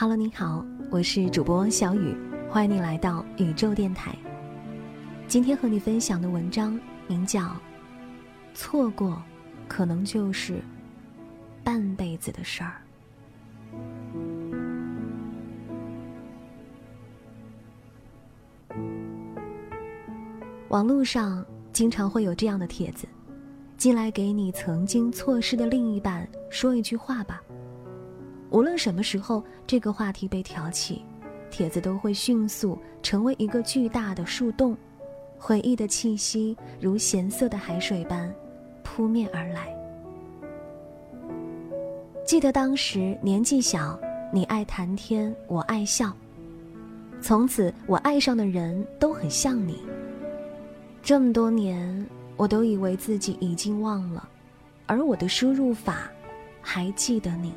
Hello，你好，我是主播小雨，欢迎你来到宇宙电台。今天和你分享的文章名叫《错过，可能就是半辈子的事儿》。网络上经常会有这样的帖子，进来给你曾经错失的另一半说一句话吧。无论什么时候这个话题被挑起，帖子都会迅速成为一个巨大的树洞，回忆的气息如咸涩的海水般扑面而来。记得当时年纪小，你爱谈天，我爱笑，从此我爱上的人都很像你。这么多年，我都以为自己已经忘了，而我的输入法还记得你。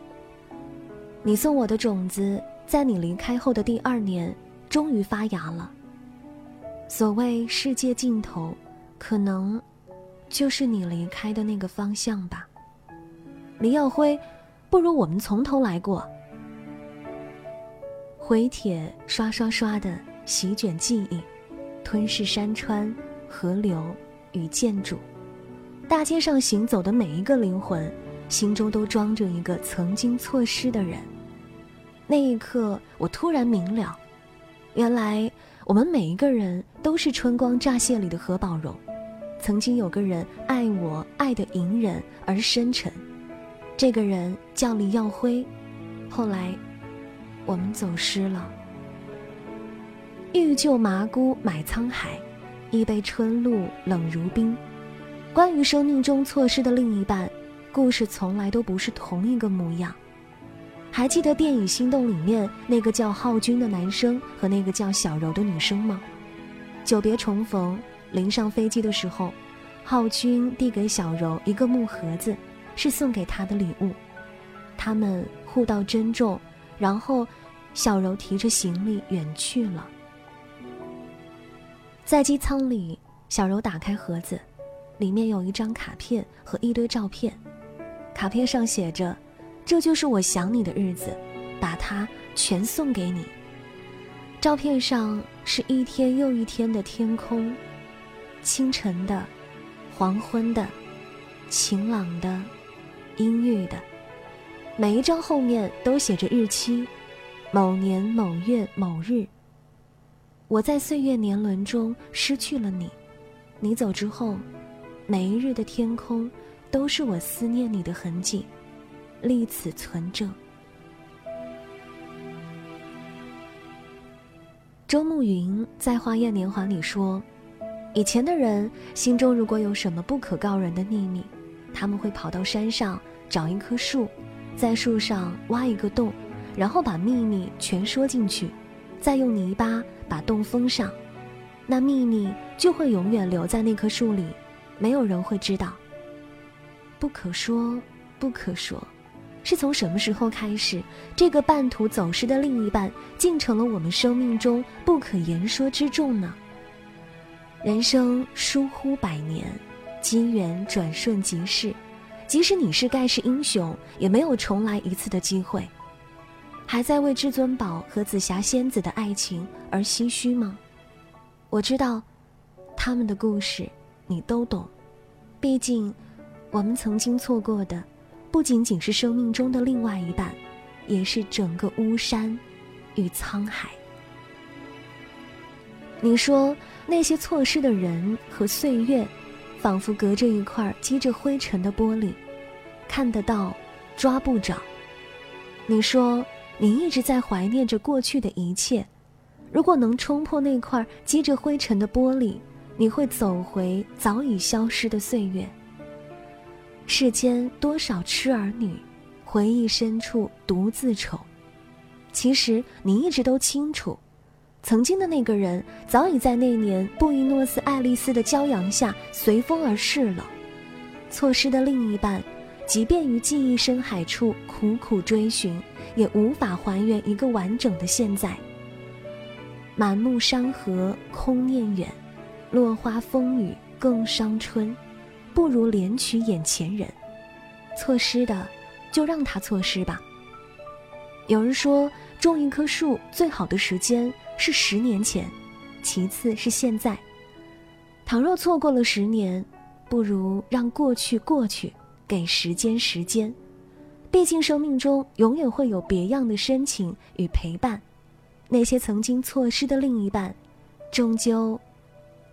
你送我的种子，在你离开后的第二年，终于发芽了。所谓世界尽头，可能就是你离开的那个方向吧。李耀辉，不如我们从头来过。回帖刷刷刷的席卷记忆，吞噬山川、河流与建筑。大街上行走的每一个灵魂，心中都装着一个曾经错失的人。那一刻，我突然明了，原来我们每一个人都是春光乍泄里的何宝荣。曾经有个人爱我，爱的隐忍而深沉，这个人叫李耀辉。后来，我们走失了。欲救麻姑买沧海，一杯春露冷如冰。关于生命中错失的另一半，故事从来都不是同一个模样。还记得电影《心动》里面那个叫浩君的男生和那个叫小柔的女生吗？久别重逢，临上飞机的时候，浩君递给小柔一个木盒子，是送给她的礼物。他们互道珍重，然后小柔提着行李远去了。在机舱里，小柔打开盒子，里面有一张卡片和一堆照片，卡片上写着。这就是我想你的日子，把它全送给你。照片上是一天又一天的天空，清晨的，黄昏的，晴朗的，阴郁的。每一张后面都写着日期，某年某月某日。我在岁月年轮中失去了你，你走之后，每一日的天空都是我思念你的痕迹。立此存证。周慕云在《花样年华》里说：“以前的人心中如果有什么不可告人的秘密，他们会跑到山上找一棵树，在树上挖一个洞，然后把秘密全说进去，再用泥巴把洞封上，那秘密就会永远留在那棵树里，没有人会知道。不可说，不可说。”是从什么时候开始，这个半途走失的另一半，竟成了我们生命中不可言说之重呢？人生疏忽百年，机缘转瞬即逝，即使你是盖世英雄，也没有重来一次的机会。还在为至尊宝和紫霞仙子的爱情而唏嘘吗？我知道，他们的故事你都懂，毕竟，我们曾经错过的。不仅仅是生命中的另外一半，也是整个巫山与沧海。你说那些错失的人和岁月，仿佛隔着一块积着灰尘的玻璃，看得到，抓不着。你说你一直在怀念着过去的一切，如果能冲破那块积着灰尘的玻璃，你会走回早已消失的岁月。世间多少痴儿女，回忆深处独自愁。其实你一直都清楚，曾经的那个人早已在那年布宜诺斯艾利斯的骄阳下随风而逝了。错失的另一半，即便于记忆深海处苦苦追寻，也无法还原一个完整的现在。满目山河空念远，落花风雨更伤春，不如怜取眼前人。错失的，就让他错失吧。有人说，种一棵树最好的时间是十年前，其次是现在。倘若错过了十年，不如让过去过去，给时间时间。毕竟生命中永远会有别样的深情与陪伴。那些曾经错失的另一半，终究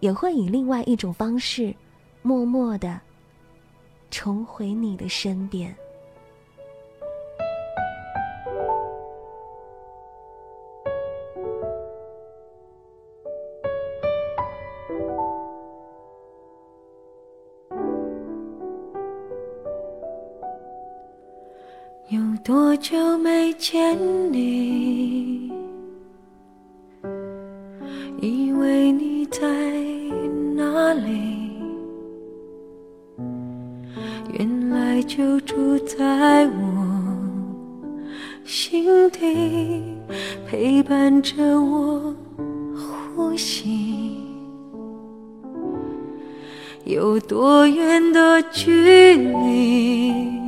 也会以另外一种方式，默默的重回你的身边。有多久没见你？原来就住在我心底，陪伴着我呼吸。有多远的距离？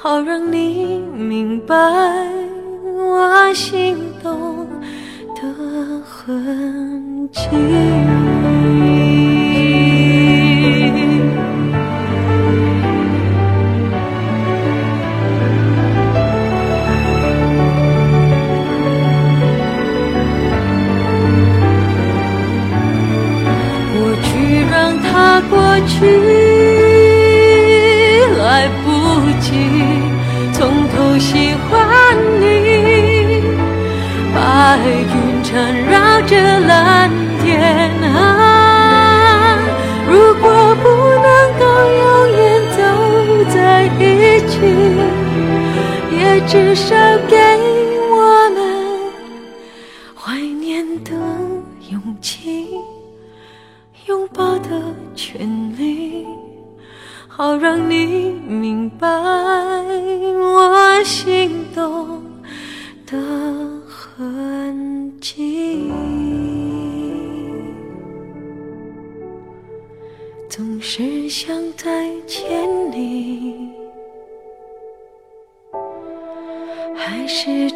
好让你明白我心动的痕迹。过去让它过去喜欢你，白云缠绕着蓝天啊。如果不能够永远走在一起，也至少给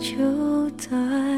就在。